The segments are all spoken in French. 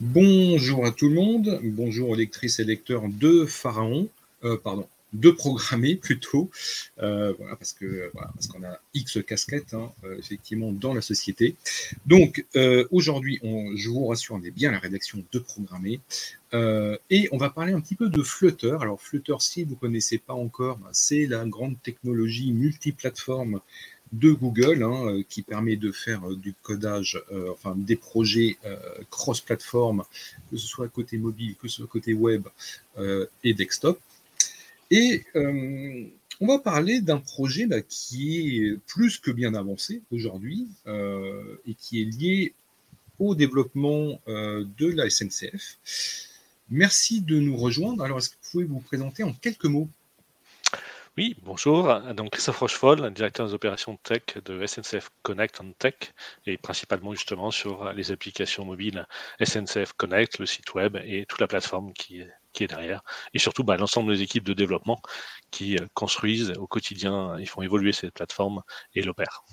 Bonjour à tout le monde, bonjour aux lectrices et lecteurs de Pharaon, euh, pardon, de programmer plutôt, euh, parce que parce qu'on a X casquettes hein, euh, effectivement dans la société. Donc aujourd'hui, je vous rassure, on est bien la rédaction de programmer et on va parler un petit peu de Flutter. Alors Flutter, si vous connaissez pas encore, bah, c'est la grande technologie multiplateforme de Google, hein, euh, qui permet de faire euh, du codage, euh, enfin des projets cross-platform, que ce soit côté mobile, que ce soit côté web et desktop. Et on va parler d'un projet qui est plus que bien avancé aujourd'hui et qui est lié au développement de la SNCF. Merci de nous rejoindre. Alors, est-ce que vous pouvez vous présenter en quelques mots? Oui, bonjour. Donc Christophe Rochefol, directeur des opérations tech de SNCF Connect en tech, et principalement justement sur les applications mobiles SNCF Connect, le site web et toute la plateforme qui est, derrière. Et surtout bah, l'ensemble des équipes de développement qui euh, construisent au quotidien, ils font évoluer cette plateforme et l'opèrent.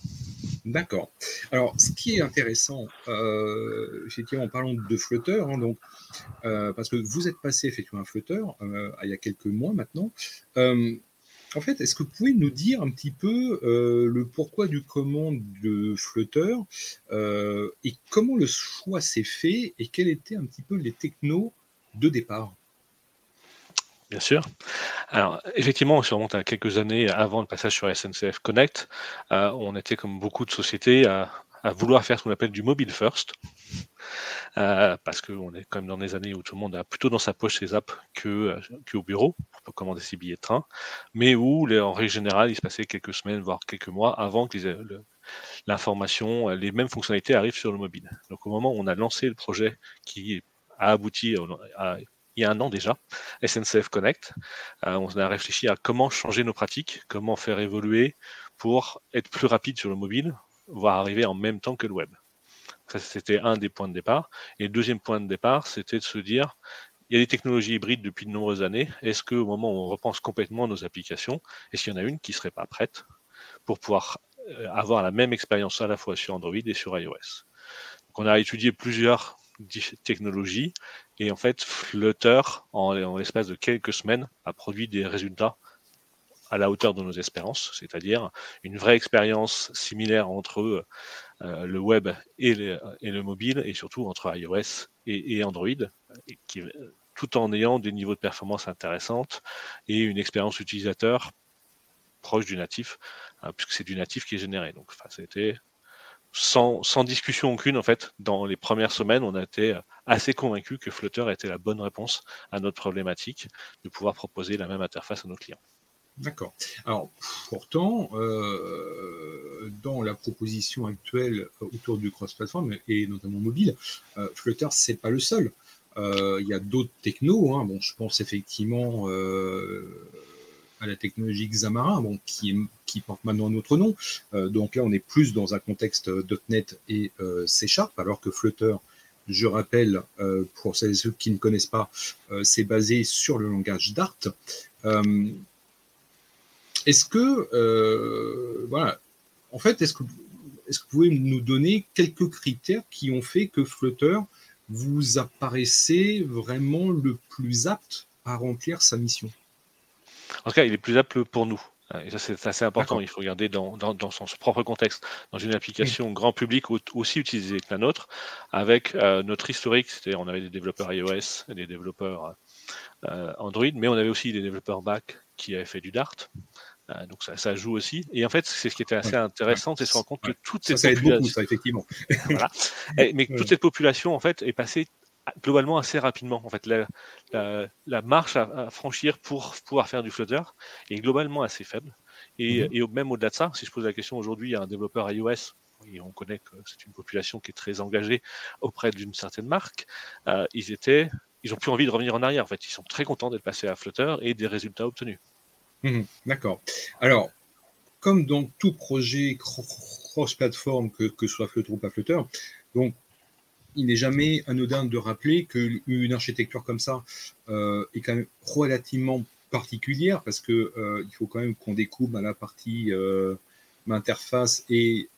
D'accord. Alors, ce qui est intéressant, euh, effectivement, en parlant de Flutter, hein, euh, parce que vous êtes passé effectivement à Flutter il y a quelques mois maintenant. En fait, est-ce que vous pouvez nous dire un petit peu euh, le pourquoi du comment de Flutter euh, et comment le choix s'est fait et quels étaient un petit peu les technos de départ? Bien sûr. Alors, effectivement, on se remonte à quelques années avant le passage sur SNCF Connect. Euh, on était, comme beaucoup de sociétés, à, à vouloir faire ce qu'on appelle du mobile first. Euh, parce qu'on est quand même dans des années où tout le monde a plutôt dans sa poche ses apps que, euh, qu'au bureau pour commander ses billets de train, mais où en règle générale il se passait quelques semaines voire quelques mois avant que l'information, les mêmes fonctionnalités arrivent sur le mobile. Donc au moment où on a lancé le projet qui a abouti il y a un an déjà, SNCF Connect, euh, on a réfléchi à comment changer nos pratiques, comment faire évoluer pour être plus rapide sur le mobile, voire arriver en même temps que le web. Ça, c'était un des points de départ. Et le deuxième point de départ, c'était de se dire, il y a des technologies hybrides depuis de nombreuses années. Est-ce qu'au moment où on repense complètement nos applications, est-ce qu'il y en a une qui serait pas prête pour pouvoir euh, avoir la même expérience à la fois sur Android et sur iOS? Donc, On a étudié plusieurs technologies et en fait Flutter, en l'espace de quelques semaines, a produit des résultats à la hauteur de nos espérances, c'est-à-dire une vraie expérience similaire entre euh, le web et, le mobile, et surtout entre iOS et, Android, qui, tout en ayant des niveaux de performance intéressantes et une expérience utilisateur proche du natif, hein, puisque c'est du natif qui est généré. Donc, c'était sans, sans, discussion aucune, en fait, dans les premières semaines, on a été assez convaincu que Flutter était la bonne réponse à notre problématique de pouvoir proposer la même interface à nos clients. D'accord. Alors, pourtant, euh, dans la proposition actuelle autour du cross-platform et notamment mobile, euh, Flutter, c'est pas le seul. Euh, il y a d'autres technos. Hein. Bon, je pense effectivement à la technologie Xamarin, bon, qui, porte maintenant notre nom. donc là, on est plus dans un contexte .NET et C Sharp, alors que Flutter, je rappelle, pour celles et ceux qui ne connaissent pas, c'est basé sur le langage Dart. Est-ce que, euh, voilà, en fait, est-ce que, vous pouvez nous donner quelques critères qui ont fait que Flutter vous apparaissait vraiment le plus apte à remplir sa mission? En tout cas, il est plus apte pour nous. Et ça, c'est assez important. Il faut regarder dans, son propre contexte. Dans une application grand public aussi utilisée que la nôtre, avec euh, notre historique, c'est-à-dire on avait des développeurs iOS, des développeurs euh, Android, mais on avait aussi des développeurs back qui avaient fait du Dart. Euh, donc ça, ça, joue aussi. Et en fait, c'est ce qui était assez intéressant, c'est de se rendre compte que toute cette population, effectivement. mais toute cette population en fait est passée globalement assez rapidement. En fait, la, la, marche à, franchir pour pouvoir faire du Flutter est globalement assez faible. Et, et même au-delà de ça, si je pose la question aujourd'hui à un développeur iOS, et on connaît que c'est une population qui est très engagée auprès d'une certaine marque, euh, ils étaient, ils ont plus envie de revenir en arrière. En fait, ils sont très contents d'être passés à Flutter et des résultats obtenus. Mhm, d'accord. Alors, comme dans tout projet cross-platform, que, que soit Flutter ou pas Flutter, donc il n'est jamais anodin de rappeler qu'une architecture comme ça euh, est quand même relativement particulière parce que euh, il faut quand même qu'on découvre la partie euh, interface et,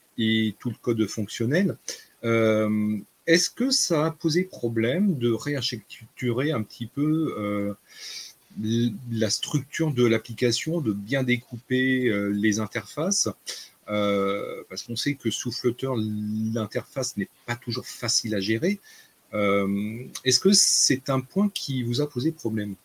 tout le code fonctionnel. est-ce que ça a posé problème de réarchitecturer un petit peu euh, la structure de l'application, de bien découper euh, les interfaces euh, Parce qu'on sait que sous Flutter, l'interface n'est pas toujours facile à gérer. Est-ce que c'est un point qui vous a posé problème?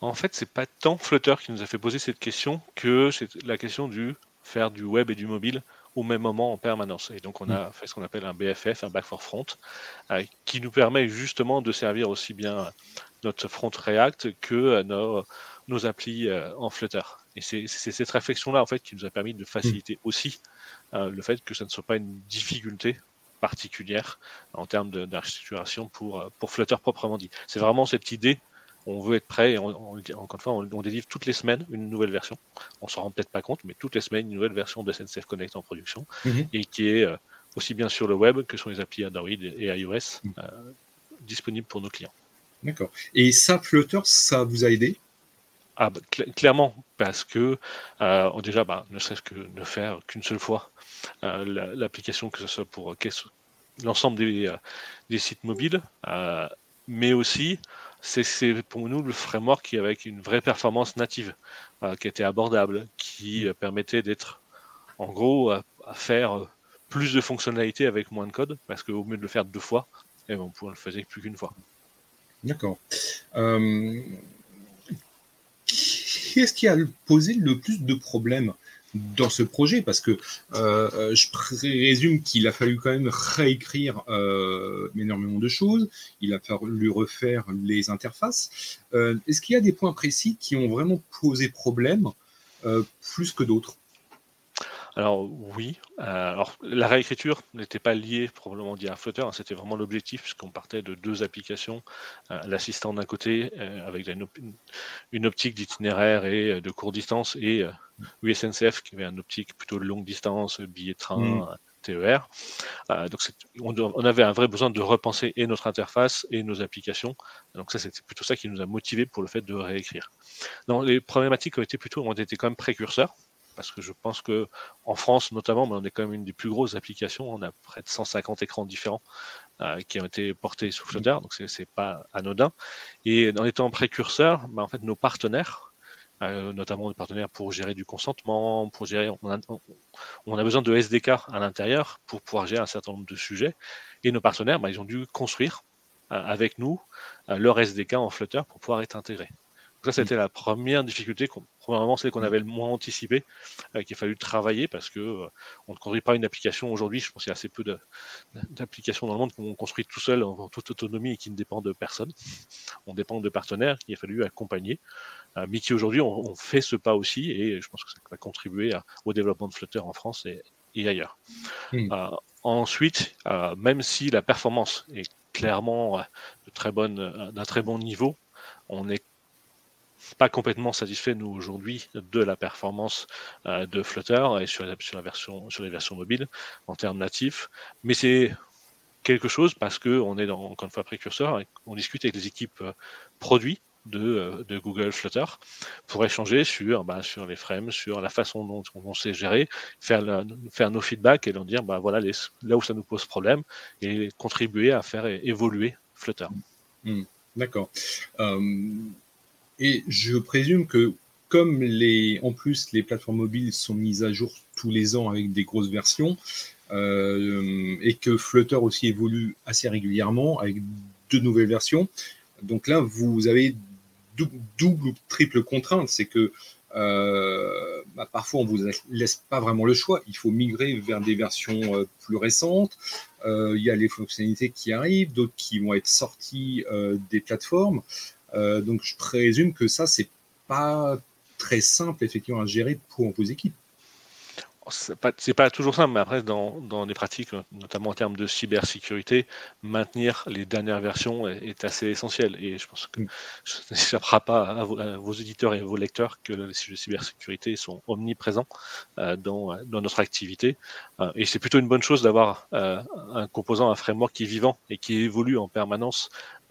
En fait, c'est pas tant Flutter qui nous a fait poser cette question que c'est la question du faire du web et du mobile au même moment en permanence. Et donc on a mm. fait ce qu'on appelle un BFF, un back for front, euh, qui nous permet justement de servir aussi bien notre front React que euh, nos, nos applis euh, en Flutter. Et c'est cette réflexion-là en fait qui nous a permis de faciliter mm. aussi le fait que ça ne soit pas une difficulté particulière en termes d'architecturation pour, pour Flutter proprement dit. C'est vraiment cette idée on veut être prêt et on, encore une fois, on, délivre toutes les semaines une nouvelle version. On s'en rend peut-être pas compte, mais toutes les semaines une nouvelle version de SNCF Connect en production mhm. et qui est euh, aussi bien sur le web que sur les applis Android et iOS mhm. euh, disponibles pour nos clients. D'accord. Et ça, Flutter, ça vous a aidé? Ah, bah, clairement, parce que euh, déjà, bah, ne serait-ce que ne faire qu'une seule fois l'application, que ce soit pour l'ensemble des, des, sites mobiles, mais aussi c'est pour nous le framework qui avec une vraie performance native, euh, qui était abordable, qui euh, permettait d'être en gros à, faire euh, plus de fonctionnalités avec moins de code, parce qu'au mieux de le faire deux fois, et eh ben, on ne le faisait plus qu'une fois. D'accord. Qu'est-ce qui a posé le plus de problèmes? Dans ce projet parce que euh, je présume qu'il a fallu quand même réécrire euh, énormément de choses, il a fallu refaire les interfaces. Euh, est-ce qu'il y a des points précis qui ont vraiment posé problème plus que d'autres? Alors oui, alors la réécriture n'était pas liée probablement à Flutter, hein, c'était vraiment l'objectif puisqu'on partait de deux applications, l'assistant d'un côté avec une, optique d'itinéraire et de courte distance et USNCF qui avait un optique plutôt de longue distance, billet de train, mm. TER. Euh, donc on, avait un vrai besoin de repenser et notre interface et nos applications. Donc ça, c'était plutôt ça qui nous a motivé pour le fait de réécrire. Donc les problématiques ont été plutôt, ont été quand même précurseurs parce que je pense que en France notamment, on est quand même une des plus grosses applications. On a près de 150 écrans différents euh, qui ont été portés sous Flutter, donc c'est pas anodin. Et en étant précurseur, bah, en fait, nos partenaires euh, notamment des partenaires pour gérer du consentement, pour gérer. On a, on a besoin de SDK à l'intérieur pour pouvoir gérer un certain nombre de sujets. Et nos partenaires, bah, ils ont dû construire euh, avec nous leur SDK en Flutter pour pouvoir être intégrés. Ça, c'était la première difficulté, premièrement, c'est qu'on avait le moins anticipé, qu'il a fallu travailler parce que on ne construit pas une application aujourd'hui. Je pense qu'il y a assez peu d'applications dans le monde qu'on construit tout seul en, toute autonomie et qui ne dépendent de personne. On dépend de partenaires qu'il a fallu accompagner. Euh, mais qui aujourd'hui ont, fait ce pas aussi, et je pense que ça va contribuer au développement de Flutter en France et, ailleurs. Hmm. Euh, ensuite, euh, même si la performance est clairement de très bonne, d'un très bon niveau, on n'est pas complètement satisfait nous aujourd'hui de la performance de Flutter et sur, la version, sur les versions mobiles en termes natifs, mais c'est quelque chose parce que on est dans, encore une fois précurseur, on discute avec les équipes produits euh, de, Google Flutter pour échanger sur, bah, sur les frames, sur la façon dont on sait gérer, faire, faire nos feedbacks et leur dire bah, voilà là où ça nous pose problème et contribuer à faire évoluer Flutter. Hmm, d'accord. Euh, et je présume que comme les, en plus les plateformes mobiles sont mises à jour tous les ans avec des grosses versions, euh, et que Flutter aussi évolue assez régulièrement avec de nouvelles versions. Donc là, vous avez double ou triple contrainte, c'est que euh, bah, parfois on vous laisse pas vraiment le choix. Il faut migrer vers des versions euh, plus récentes. Il y a les fonctionnalités qui arrivent, d'autres qui vont être sorties des plateformes. Donc je présume que ça c'est pas très simple effectivement à gérer pour vos équipes c'est pas, pas toujours simple, mais après, dans, dans les pratiques, notamment en termes de cybersécurité, maintenir les dernières versions est, assez essentiel. Et je pense que ça mm. n'échappera pas à, vos éditeurs et à vos lecteurs que les sujets de cybersécurité sont omniprésents euh, dans, dans, notre activité. Euh, et c'est plutôt une bonne chose d'avoir euh, un composant, un framework qui est vivant et qui évolue en permanence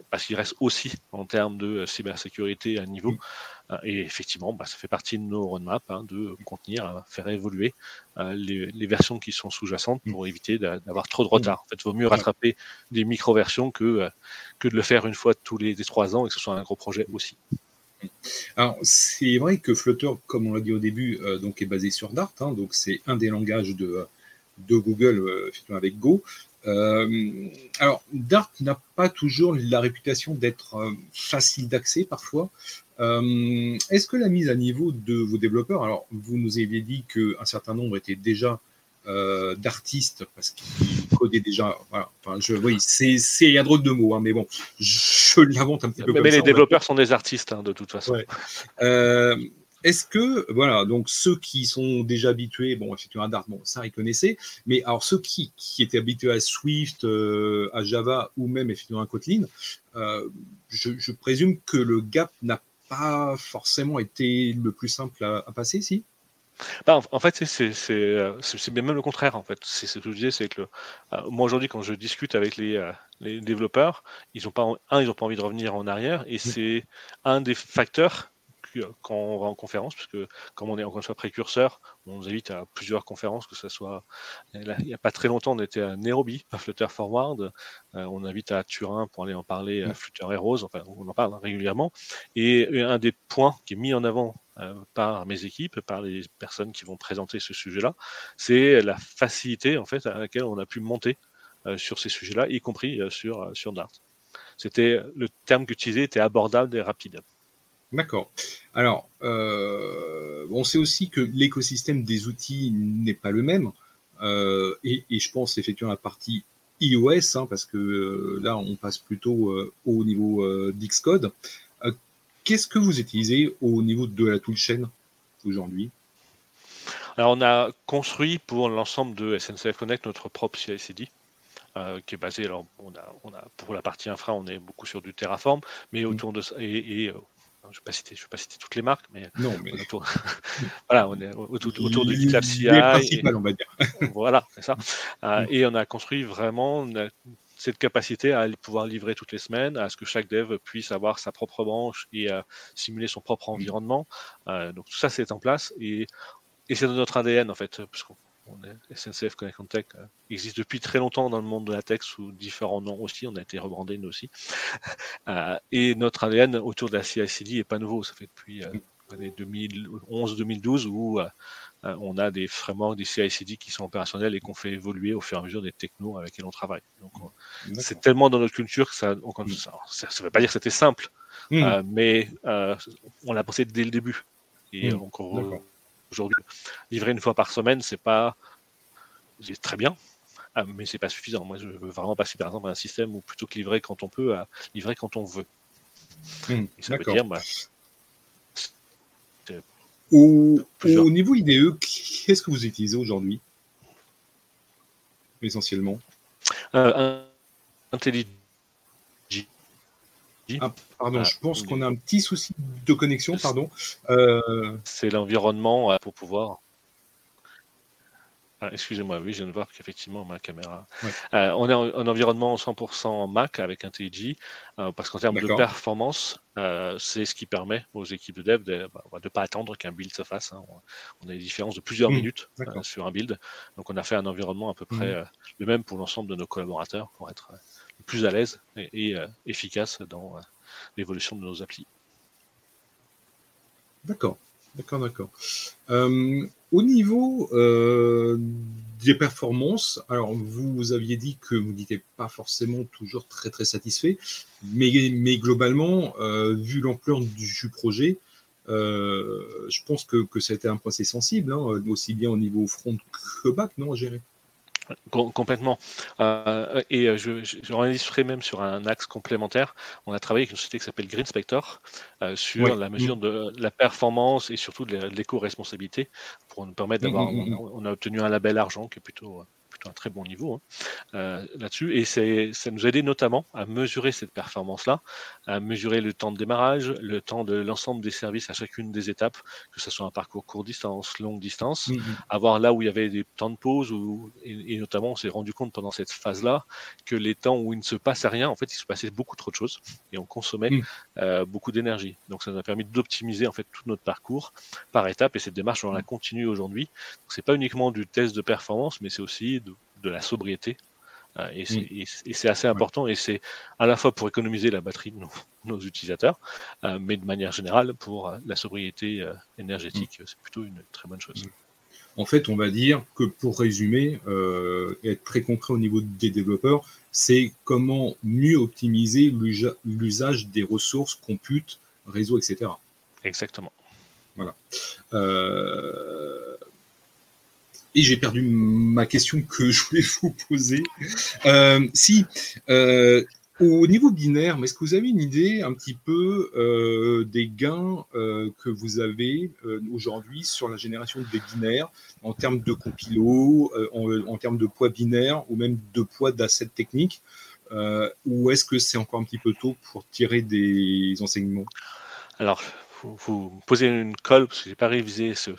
parce qu'il reste aussi en termes de cybersécurité à niveau. Mm. et effectivement, bah, ça fait partie de nos roadmaps hein, de contenir, faire évoluer les, versions qui sont sous-jacentes pour éviter d'avoir trop de retard. En fait, il vaut mieux rattraper des micro-versions que, que de le faire une fois tous les, trois ans et que ce soit un gros projet aussi. Alors, c'est vrai que Flutter, comme on l'a dit au début, donc est basé sur Dart. Hein, donc, c'est un des langages de, de Google avec Go. Euh, alors, Dart n'a pas toujours la réputation d'être euh, facile d'accès parfois. Euh, est-ce que la mise à niveau de vos développeurs, alors vous nous aviez dit qu'un certain nombre étaient déjà d'artistes parce qu'ils codaient déjà. Voilà. Enfin, je, oui, c'est, il y a drôle de mots, hein, mais bon, je l'invente un petit peu. Mais, mais les développeurs sont des artistes hein, de toute façon. Ouais. Est-ce que, voilà, donc ceux qui sont déjà habitués, bon, effectivement, à Dart, bon, ça, ils connaissaient, mais alors ceux qui, qui étaient habitués à Swift, euh, à Java ou même effectivement à Kotlin, euh, je, présume que le gap n'a pas forcément été le plus simple à, passer, si? Bah, en fait, c'est même le contraire. En fait, c'est ce que je disais, c'est que euh, moi aujourd'hui, quand je discute avec les, les développeurs, ils ont pas un, ils n'ont pas envie de revenir en arrière, et mmh. c'est un des facteurs quand on va en conférence, parce que comme on est encore une fois précurseur, on nous invite à plusieurs conférences, que ce soit. il n'y a pas très longtemps, on était à Nairobi, à Flutter Forward. Euh, on invite à Turin pour aller en parler à Flutter Heroes, enfin, on en parle régulièrement. Et un des points qui est mis en avant euh, par mes équipes, par les personnes qui vont présenter ce sujet-là, c'est la facilité en fait à laquelle on a pu monter euh, sur ces sujets-là, y compris sur, sur Dart. C'était le terme qu'utilisait était abordable et rapide. D'accord. Alors, euh, on sait aussi que l'écosystème des outils n'est pas le même. Euh, et, je pense effectivement à la partie iOS, hein, parce que euh, là, on passe plutôt au niveau d'Xcode. Qu'est-ce que vous utilisez au niveau de la toolchain aujourd'hui? Alors, on a construit pour l'ensemble de SNCF Connect notre propre CI/CD. qui est basé, alors on a, on a, pour la partie infra, on est beaucoup sur du Terraform, mais mmh. autour de ça, et je ne vais, pas citer, je vais pas citer toutes les marques, mais, non, mais... autour, voilà, on est autour, autour de GitLab CI. Les on va dire. voilà, c'est ça. Euh, et on a construit vraiment cette capacité à pouvoir livrer toutes les semaines, à ce que chaque dev puisse avoir sa propre branche et à simuler son propre environnement. Euh, donc tout ça, c'est en place et, et c'est dans notre ADN en fait, parce qu'on SNCF Connect Tech euh, existe depuis très longtemps dans le monde de la tech sous différents noms aussi. On a été rebrandé nous aussi. Euh, et notre ADN autour de la CI/CD est pas nouveau. Ça fait depuis 2011-2012 euh, où on a des frameworks, des CI/CD qui sont opérationnels et qu'on fait évoluer au fur et à mesure des technos avec lesquels on travaille. Donc c'est tellement dans notre culture que ça, ne veut pas dire que c'était simple, hmm. mais on l'a pensé dès le début. Et hmm. Aujourd'hui. Livrer une fois par semaine, c'est pas c'est très bien, ah, mais c'est pas suffisant. Moi, je veux vraiment passer par exemple à un système où plutôt que livrer quand on peut, à livrer quand on veut. Hmm, ça veut dire, bah, au, niveau IDE, qu'est-ce que vous utilisez aujourd'hui Essentiellement? Euh, ah, pardon, je pense qu'on a un petit souci de connexion, pardon. Euh, c'est l'environnement euh, pour pouvoir. Ah, excusez-moi, oui, je viens de voir qu'effectivement ma caméra. Euh, on est en, environnement 100% Mac avec un TG, parce qu'en termes de performance, c'est ce qui permet aux équipes de dev de ne bah, pas attendre qu'un build se fasse. Hein. On, a des différences de plusieurs mmh, minutes sur un build. Donc on a fait un environnement à peu près mmh. le même pour l'ensemble de nos collaborateurs pour être plus à l'aise et, euh, efficace dans euh, l'évolution de nos applis. D'accord, d'accord, d'accord. Euh, au niveau des performances, alors vous, aviez dit que vous n'étiez pas forcément toujours très très satisfait, mais, mais globalement, vu l'ampleur du projet, je pense que, que été un procès sensible, hein, aussi bien au niveau front que back, non, à complètement. Euh, et euh, je, je, même sur un axe complémentaire. On a travaillé avec une société qui s'appelle Green Spector euh, sur la mesure de la performance et surtout de l'éco-responsabilité pour nous permettre mmh, d'avoir. Mmh, mmh, on, a obtenu un label argent qui est plutôt plutôt un très bon niveau hein, euh, là-dessus. Et ça nous a aidé notamment à mesurer cette performance-là, à mesurer le temps de démarrage, le temps de l'ensemble des services à chacune des étapes, que ce soit un parcours court distance, longue distance, mmh à voir là où il y avait des temps de pause, et, notamment on s'est rendu compte pendant cette phase-là que les temps où il ne se passait rien, en fait, il se passait beaucoup trop de choses et on consommait mmh. euh, beaucoup d'énergie. Donc ça nous a permis d'optimiser en fait tout notre parcours par étapes et cette démarche on la mmh. continue aujourd'hui. C'est pas uniquement du test de performance, mais c'est aussi de, la sobriété. Euh, et c'est assez important et c'est à la fois pour économiser la batterie de nos, utilisateurs, euh, mais de manière générale pour la sobriété énergétique, c'est plutôt une très bonne chose. En fait, on va dire que pour résumer et être très concret au niveau des développeurs, c'est comment mieux optimiser l'usage des ressources, compute, réseau, etc. Exactement. Voilà. Euh, et j'ai perdu ma question que je voulais vous poser. Euh, si, euh, au niveau binaire, est-ce que vous avez une idée un petit peu euh, des gains que vous avez aujourd'hui sur la génération des binaires en termes de compilo, en, termes de poids binaire ou même de poids d'assets techniques Ou est-ce que c'est encore un petit peu tôt pour tirer des enseignements? Alors, vous, me posez une colle parce que j'ai pas révisé ce,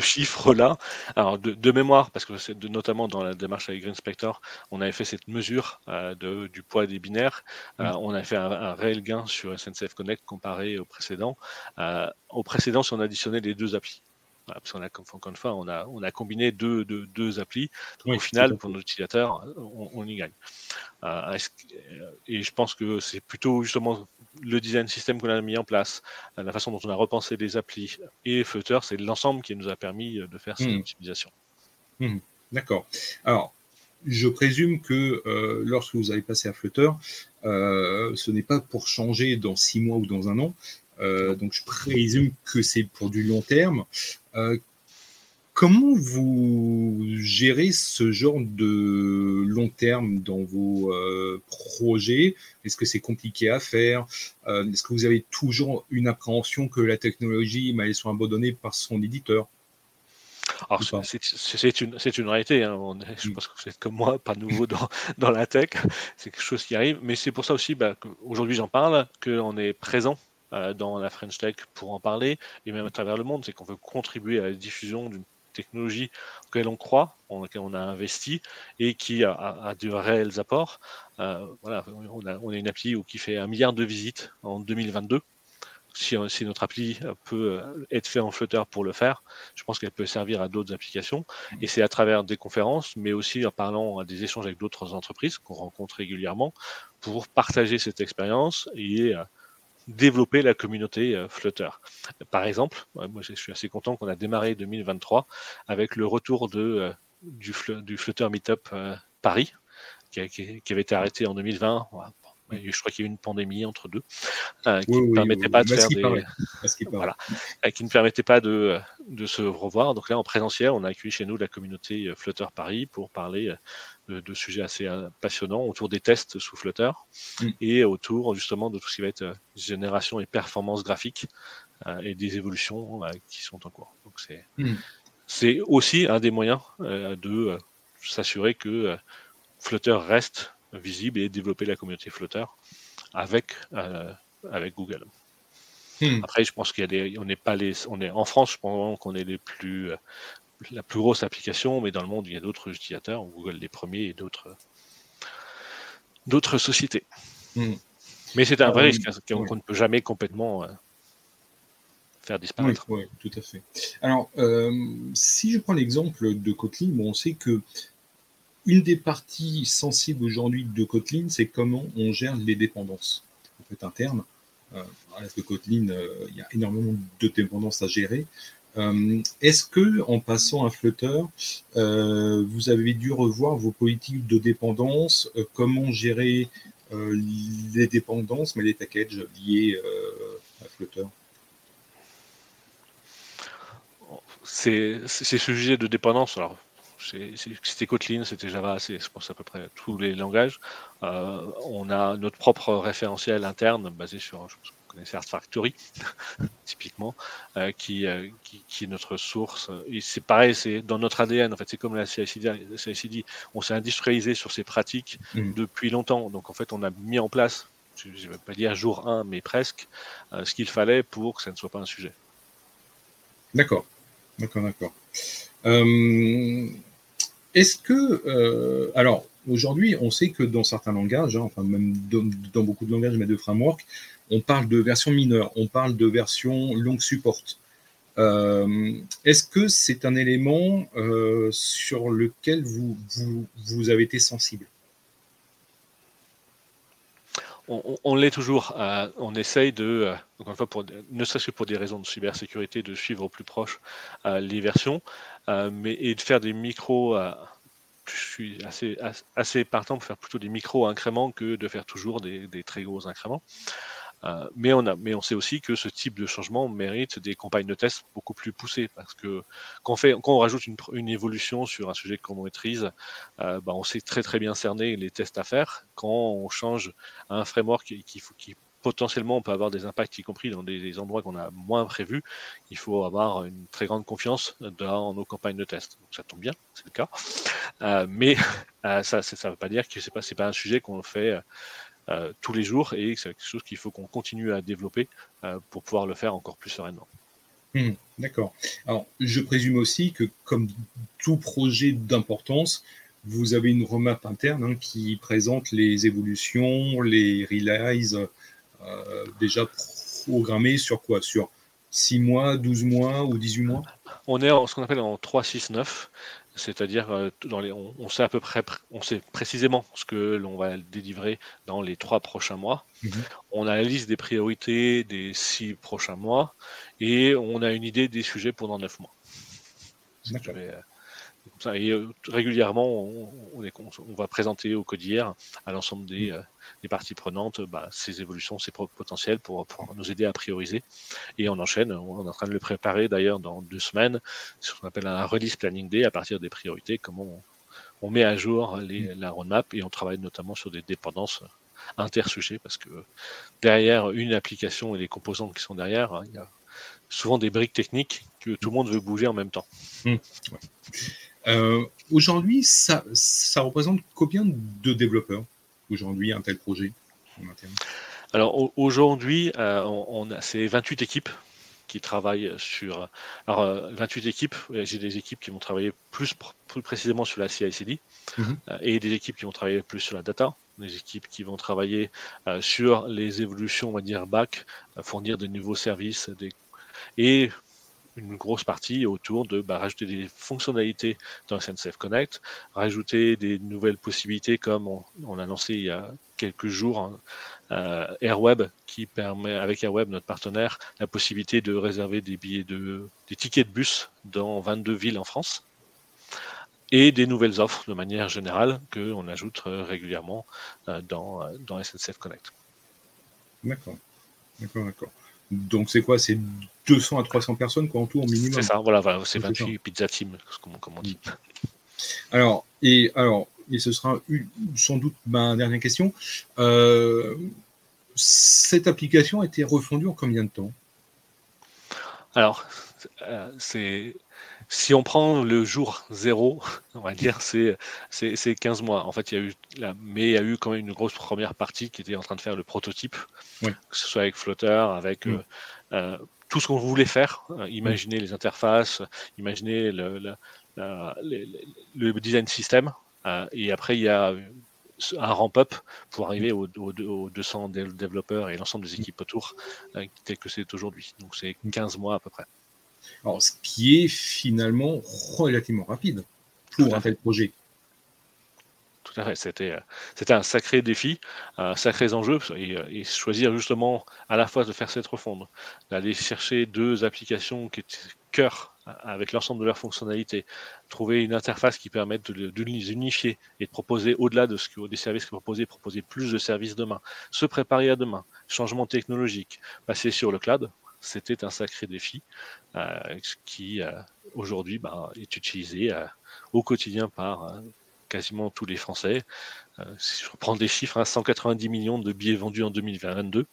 chiffre-là. Alors de, mémoire, parce que c'est notamment dans la démarche avec Green Spector, on avait fait cette mesure euh, de, du poids des binaires. Euh, on a fait un, réel gain sur SNCF Connect comparé au précédent. Euh, au précédent, si on additionnait les deux applis. Parce qu'on a, encore une fois, on a, on a combiné deux, deux, deux applis. au final, pour nos utilisateurs, on, on y gagne. et je pense que c'est plutôt justement le design système qu'on a mis en place, euh, la façon dont on a repensé les applis et Flutter, c'est l'ensemble qui nous a permis euh, de faire cette hmm. optimisation. Hmm. D'accord. Alors, je présume que euh, lorsque vous avez passé à Flutter, ce n'est pas pour changer dans six mois ou dans un an. Donc, je présume que c'est pour du long terme. Comment vous gérez ce genre de long terme dans vos euh, projets? Est-ce que c'est compliqué à faire? Euh, Est-ce que vous avez toujours une appréhension que la technologie va soit abandonnée par son éditeur? C'est une, une, réalité. Hein. je mm. pense que vous êtes comme moi, pas nouveau dans, dans la tech. C'est quelque chose qui arrive. Mais c'est pour ça aussi bah, qu'aujourd'hui j'en parle, qu'on est présent euh, dans la French Tech pour en parler, et même à travers le monde. C'est qu'on veut contribuer à la diffusion d'une technologie auquel on croit, en laquelle on a investi et qui a, de réels apports. Euh, voilà, on a, on a, une appli qui fait un milliard de visites en 2022. Si, si, notre appli peut être fait en Flutter pour le faire, je pense qu'elle peut servir à d'autres applications. Et c'est à travers des conférences, mais aussi en parlant à des échanges avec d'autres entreprises qu'on rencontre régulièrement pour partager cette expérience et développer la communauté euh, Flutter. Par exemple, moi je suis assez content qu'on a démarré 2023 avec le retour euh, du, du Flutter Meetup euh, Paris, qui, avait été arrêté en 2020. Je crois qu'il y a eu une pandémie entre deux, qui ne permettait pas de faire des. Voilà, qui ne permettait pas de, de, se revoir. Donc là, en présentiel, on a accueilli chez nous la communauté Flutter Paris pour parler de, sujets assez euh, passionnants autour des tests sous Flutter mm. et autour justement de tout ce qui va être euh, génération et performance graphique euh, et des évolutions qui sont en cours. Donc c'est mm. c'est aussi un des moyens de s'assurer que Flutter reste visible et développer la communauté Flutter avec avec Google. Mm. Après, je pense qu'il y a des, on n'est pas les, on est en France, je pense qu'on est les plus la plus grosse application, mais dans le monde, il y a d'autres utilisateurs, Google les premiers et d'autres d'autres sociétés. Hmm. Mais c'est un vrai risque hein, qu'on ne peut jamais complètement euh, faire disparaître. Oui, tout à fait. Alors, euh, si je prends l'exemple de Kotlin, bon, on sait que une des parties sensibles aujourd'hui de Kotlin, c'est comment on gère les dépendances en fait, internes. Euh, parce Kotlin, il y a énormément de dépendances à gérer. Euh, est-ce que, en passant à Flutter, euh, vous avez dû revoir vos politiques de dépendance, euh, comment gérer les dépendances, mais les packages liés à Flutter? C'est ce sujet de dépendance. Alors, c'était Kotlin, c'était Java, c'est je pense à peu près tous les langages. on a notre propre référentiel interne basé sur connaissez Art Factory, typiquement, euh, qui, qui, est notre source. Et c'est pareil, c'est dans notre ADN, en fait, c'est comme la CICD, on s'est industrialisé sur ces pratiques mmh. depuis longtemps. Donc, en fait, on a mis en place, je ne vais pas dire jour 1, mais presque, ce qu'il fallait pour que ça ne soit pas un sujet. D'accord, d'accord, d'accord. Est-ce que, alors, aujourd'hui, on sait que dans certains langages, hein, enfin même dans, beaucoup de langages, mais de framework, on parle de version mineure, on parle de version long support. Euh, est-ce que c'est un élément euh, sur lequel vous, vous, avez été sensible? On, l'est toujours. Euh, on essaye de, encore une fois, ne serait-ce que pour des raisons de cybersécurité, de suivre au plus proche les versions, mais et de faire des micros je suis assez, partant pour faire plutôt des micro-incréments que de faire toujours des, très gros incréments. Euh, mais, on a, mais on sait aussi que ce type de changement mérite des campagnes de test beaucoup plus poussées parce que quand on, rajoute une, évolution sur un sujet qu'on maîtrise, euh, bah, on sait très très bien cerner les tests à faire. Quand on change un framework qui, qui, qui potentiellement on peut avoir des impacts, y compris dans des, endroits qu'on a moins prévus. Il faut avoir une très grande confiance dans nos campagnes de test. Donc ça tombe bien, c'est le cas. Euh, mais euh, ça ne veut pas dire que ce n'est pas, un sujet qu'on fait euh, tous les jours et c'est quelque chose qu'il faut qu'on continue à développer pour pouvoir le faire encore plus sereinement. Hmm, d'accord. Alors, je présume aussi que comme tout projet d'importance, vous avez une roadmap interne hein, qui présente les évolutions, les releases, déjà programmé sur quoi? Sur 6 mois, 12 mois ou 18 mois? On est en ce qu'on appelle en 3, 6, 9. C'est-à-dire, euh, dans les, on, sait à peu près, on sait précisément ce que l'on va délivrer dans les trois prochains mois. Mhm. On a la liste des priorités des six prochains mois et on a une idée des sujets pendant neuf mois. Et euh, régulièrement, on, on, va présenter au CODIR à l'ensemble des, mm. euh, parties prenantes bah, ces évolutions, ces potentiels pour, pour, nous aider à prioriser. Et on enchaîne, on est en train de le préparer d'ailleurs dans deux semaines, ce qu'on appelle un release planning day à partir des priorités, comment on, met à jour les, mm. la roadmap et on travaille notamment sur des dépendances intersujets parce que derrière une application et les composants qui sont derrière, hein, il y a souvent des briques techniques que tout le monde veut bouger en même temps. Mm. Euh, aujourd'hui, ça, ça, représente combien de développeurs aujourd'hui un tel projet Alors aujourd'hui, euh, on, a ces 28 équipes qui travaillent sur. Alors 28 euh, équipes, j'ai des équipes qui vont travailler plus, plus précisément sur la CI/CD mhm. et des équipes qui vont travailler plus sur la data, des équipes qui vont travailler sur les évolutions, on va dire back, fournir de nouveaux services, des et une grosse partie autour de bah, rajouter des fonctionnalités dans SNCF Connect, rajouter des nouvelles possibilités comme on, a lancé il y a quelques jours hein, euh, AirWeb qui permet avec AirWeb notre partenaire la possibilité de réserver des billets de des tickets de bus dans 22 villes en France et des nouvelles offres de manière générale que on ajoute euh, régulièrement euh, dans, dans SNCF Connect. D'accord, d'accord, d'accord. Donc c'est quoi? C'est 200 à 300 personnes quoi, en tout, au minimum C'est ça, voilà, c'est 28 pizza team, comme, on dit. Alors, et, alors, et ce sera sans doute ma dernière question. Euh, cette application a été refondue en combien de temps? Alors, euh, c'est si on prend le jour zéro, on va dire, c'est, c'est, 15 mois. En fait, il y a eu, mais il y a eu quand même une grosse première partie qui était en train de faire le prototype, que ce soit avec Flutter, avec euh, euh, tout ce qu'on voulait faire, euh, imaginer les interfaces, imaginer le, le, design system. et après, il y a un ramp-up pour arriver aux, 200 développeurs et l'ensemble des équipes autour, tel que c'est aujourd'hui. Donc, c'est 15 mois à peu près. Alors, ce qui est finalement relativement rapide pour un tel projet. Tout à fait. C'était, euh, c'était un sacré défi, un sacré enjeu, euh, et, choisir justement à la fois de faire cette refonte, d'aller chercher deux applications qui étaient cœur avec l'ensemble de leurs fonctionnalités, trouver une interface qui permette de, les unifier et de proposer au-delà de ce que des services que proposer, proposer plus de services demain, se préparer à demain, changement technologique, passer sur le cloud, c'était un sacré défi euh, qui euh, aujourd'hui bah, est utilisé euh, au quotidien par quasiment tous les Français. si je reprends des chiffres, 190 hein, millions de billets vendus en 2022.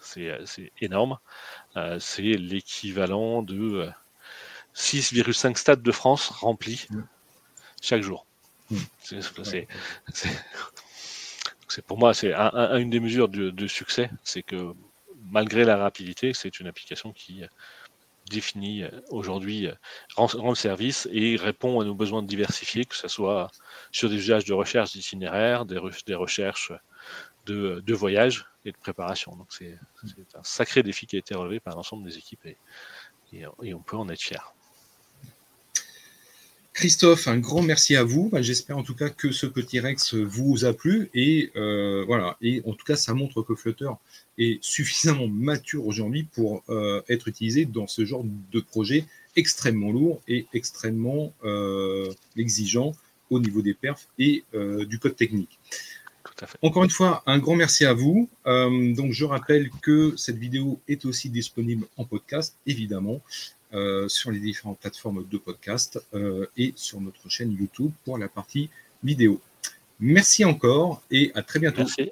c'est énorme. c'est l'équivalent de 6,5 stades de France remplis mm. chaque jour. Mm. C'est pour moi, c'est une des mesures de, succès, c'est que malgré la rapidité, c'est une application qui définit aujourd'hui, rend, le service et répond à nos besoins diversifiés, que ce soit sur des usages de recherche d'itinéraire, des, recherches de, de, voyage et de préparation. Donc c'est un sacré défi qui a été relevé par l'ensemble des équipes et, et on peut en être fier. Christophe, un grand merci à vous. Bah, j'espère en tout cas que ce petit Rex vous a plu et euh, voilà. Et en tout cas, ça montre que Flutter est suffisamment mature aujourd'hui pour euh, être utilisé dans ce genre de projet extrêmement lourd et extrêmement euh, exigeant au niveau des perfs et du code technique. Encore une fois, un grand merci à vous. donc, je rappelle que cette vidéo est aussi disponible en podcast, évidemment. Euh, sur les différentes plateformes de podcast euh, et sur notre chaîne YouTube pour la partie vidéo. Merci encore et à très bientôt. Merci.